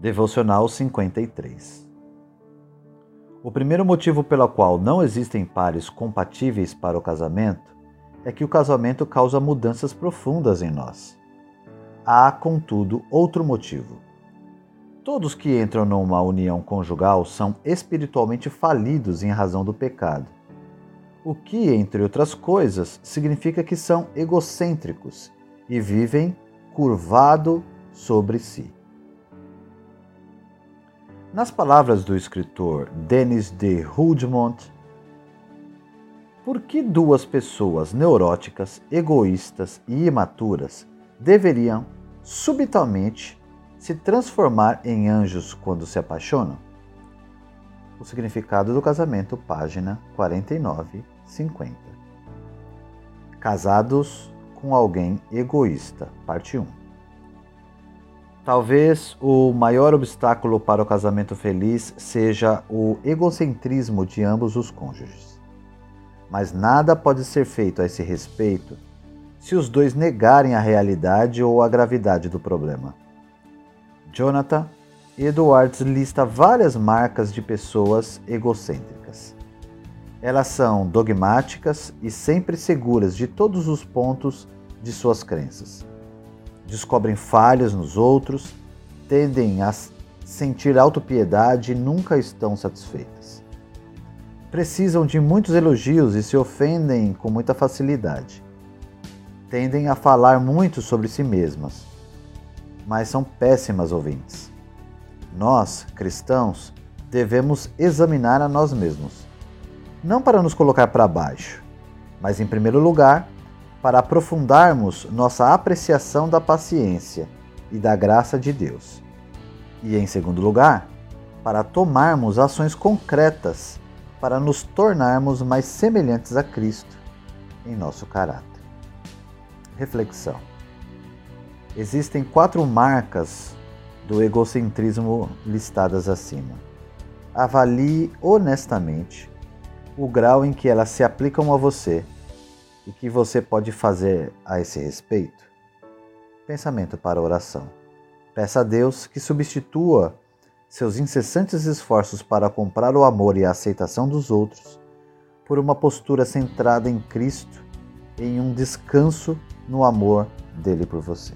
Devocional 53 O primeiro motivo pelo qual não existem pares compatíveis para o casamento é que o casamento causa mudanças profundas em nós. Há, contudo, outro motivo. Todos que entram numa união conjugal são espiritualmente falidos em razão do pecado. O que, entre outras coisas, significa que são egocêntricos e vivem curvado sobre si. Nas palavras do escritor Denis de Houdmont, por que duas pessoas neuróticas, egoístas e imaturas deveriam subitamente se transformar em anjos quando se apaixonam? O significado do casamento, página 49, 50. Casados com alguém egoísta, parte 1. Talvez o maior obstáculo para o casamento feliz seja o egocentrismo de ambos os cônjuges. Mas nada pode ser feito a esse respeito se os dois negarem a realidade ou a gravidade do problema. Jonathan Edwards lista várias marcas de pessoas egocêntricas. Elas são dogmáticas e sempre seguras de todos os pontos de suas crenças descobrem falhas nos outros, tendem a sentir autopiedade e nunca estão satisfeitas. Precisam de muitos elogios e se ofendem com muita facilidade. Tendem a falar muito sobre si mesmas, mas são péssimas ouvintes. Nós, cristãos, devemos examinar a nós mesmos, não para nos colocar para baixo, mas em primeiro lugar para aprofundarmos nossa apreciação da paciência e da graça de Deus. E, em segundo lugar, para tomarmos ações concretas para nos tornarmos mais semelhantes a Cristo em nosso caráter. Reflexão: Existem quatro marcas do egocentrismo listadas acima. Avalie honestamente o grau em que elas se aplicam a você e que você pode fazer a esse respeito? Pensamento para oração. Peça a Deus que substitua seus incessantes esforços para comprar o amor e a aceitação dos outros por uma postura centrada em Cristo, em um descanso no amor dele por você.